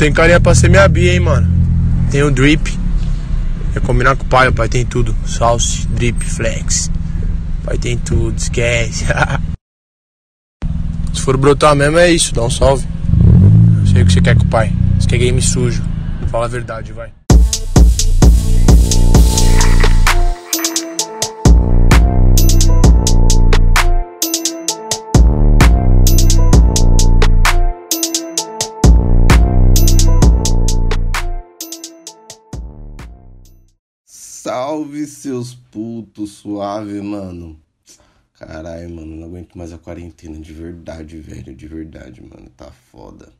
tem carinha pra ser minha bia, hein, mano. Tem o drip. É combinar com o pai, o pai tem tudo. Salse, drip, flex. O pai tem tudo, esquece. Se for brotar mesmo é isso, dá um salve. Sei o que você quer com o pai. Você quer game sujo. Fala a verdade, vai. Salve seus putos suave, mano. Caralho, mano, não aguento mais a quarentena de verdade, velho, de verdade, mano, tá foda.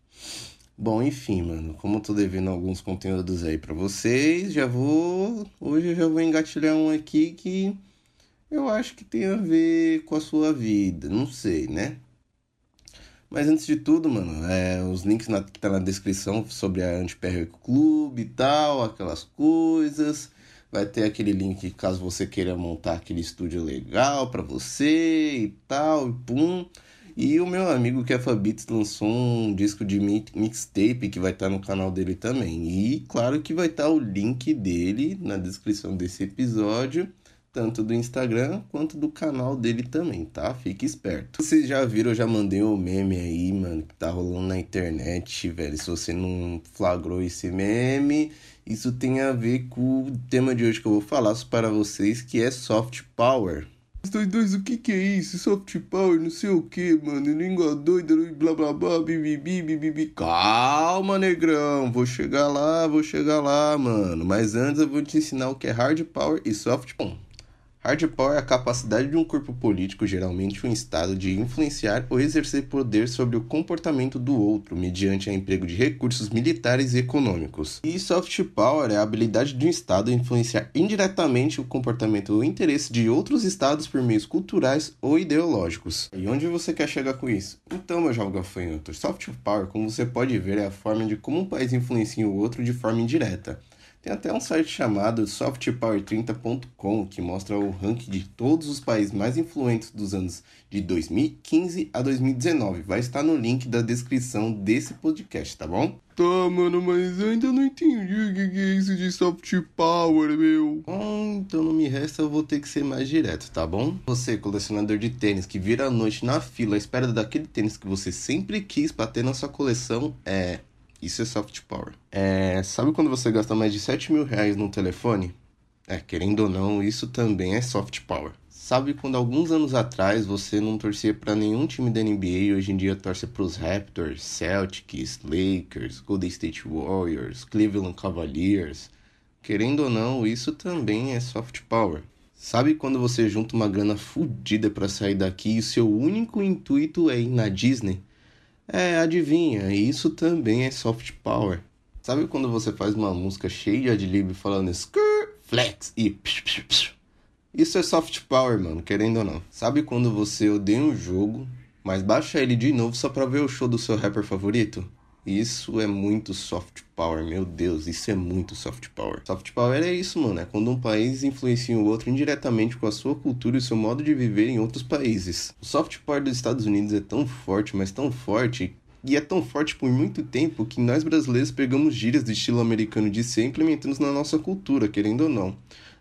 Bom, enfim, mano, como eu tô devendo alguns conteúdos aí para vocês, já vou. Hoje eu já vou engatilhar um aqui que eu acho que tem a ver com a sua vida, não sei, né? Mas antes de tudo, mano, é, os links na, que tá na descrição sobre a Antiperro Clube e tal, aquelas coisas. Vai ter aquele link caso você queira montar aquele estúdio legal para você e tal, e pum. E o meu amigo Kefa Beats lançou um disco de mixtape que vai estar tá no canal dele também. E claro que vai estar tá o link dele na descrição desse episódio, tanto do Instagram quanto do canal dele também, tá? Fique esperto. Vocês já viram, eu já mandei um meme aí, mano, que tá rolando na internet, velho. Se você não flagrou esse meme, isso tem a ver com o tema de hoje que eu vou falar para vocês, que é soft power. Dois, dois, o que que é isso? Soft power, não sei o que, mano. Língua doida, blá blá blá, bibibi, bibibi. Calma, negrão. Vou chegar lá, vou chegar lá, mano. Mas antes eu vou te ensinar o que é hard power e soft power. Hard power é a capacidade de um corpo político, geralmente um Estado, de influenciar ou exercer poder sobre o comportamento do outro, mediante o emprego de recursos militares e econômicos. E soft power é a habilidade de um Estado influenciar indiretamente o comportamento ou interesse de outros Estados por meios culturais ou ideológicos. E onde você quer chegar com isso? Então, meu jovem gafanhoto, soft power, como você pode ver, é a forma de como um país influencia o outro de forma indireta. Tem até um site chamado softpower30.com que mostra o ranking de todos os países mais influentes dos anos de 2015 a 2019. Vai estar no link da descrição desse podcast, tá bom? Tá, mano, mas eu ainda não entendi o que é isso de soft power, meu. Hum, então não me resta, eu vou ter que ser mais direto, tá bom? Você, colecionador de tênis, que vira a noite na fila à espera daquele tênis que você sempre quis pra ter na sua coleção, é isso é soft power. É, sabe quando você gasta mais de 7 mil reais num telefone? É, querendo ou não, isso também é soft power. Sabe quando alguns anos atrás você não torcia para nenhum time da NBA e hoje em dia torce para os Raptors, Celtics, Lakers, Golden State Warriors, Cleveland Cavaliers? Querendo ou não, isso também é soft power. Sabe quando você junta uma grana fodida para sair daqui e o seu único intuito é ir na Disney? É, adivinha, isso também é soft power. Sabe quando você faz uma música cheia de adlib falando skrr, flex e psh, psh, psh. Isso é soft power, mano, querendo ou não. Sabe quando você odeia um jogo, mas baixa ele de novo só pra ver o show do seu rapper favorito? Isso é muito soft power, meu Deus, isso é muito soft power. Soft power é isso, mano, é quando um país influencia o outro indiretamente com a sua cultura e seu modo de viver em outros países. O soft power dos Estados Unidos é tão forte, mas tão forte e é tão forte por muito tempo que nós brasileiros pegamos gírias do estilo americano de ser e implementamos na nossa cultura, querendo ou não.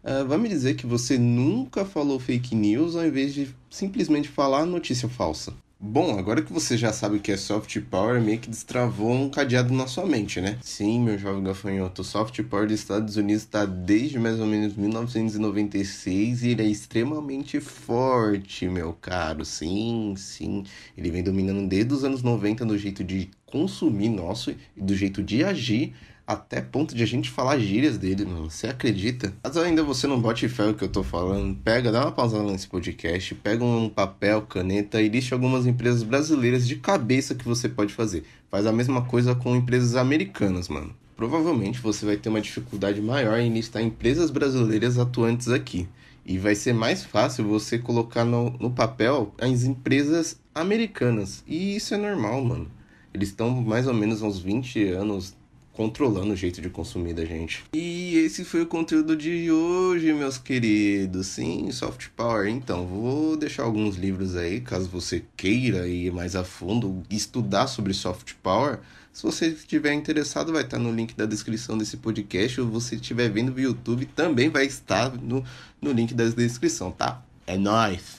Uh, vai me dizer que você nunca falou fake news ao invés de simplesmente falar notícia falsa. Bom, agora que você já sabe o que é soft power, meio que destravou um cadeado na sua mente, né? Sim, meu jovem gafanhoto, o soft power dos Estados Unidos está desde mais ou menos 1996 e ele é extremamente forte, meu caro. Sim, sim. Ele vem dominando desde os anos 90 no jeito de consumir nosso e do jeito de agir até ponto de a gente falar gírias dele, mano. Você acredita? Mas ainda você não bote fé o que eu tô falando. Pega, dá uma pausa nesse podcast, pega um papel, caneta e liste algumas empresas brasileiras de cabeça que você pode fazer. Faz a mesma coisa com empresas americanas, mano. Provavelmente você vai ter uma dificuldade maior em listar empresas brasileiras atuantes aqui. E vai ser mais fácil você colocar no, no papel as empresas americanas. E isso é normal, mano. Eles estão mais ou menos uns 20 anos controlando o jeito de consumir da gente. E esse foi o conteúdo de hoje, meus queridos. Sim, soft power. Então, vou deixar alguns livros aí, caso você queira ir mais a fundo, estudar sobre soft power. Se você estiver interessado, vai estar no link da descrição desse podcast. Ou você estiver vendo no YouTube, também vai estar no, no link da descrição, tá? É nóis!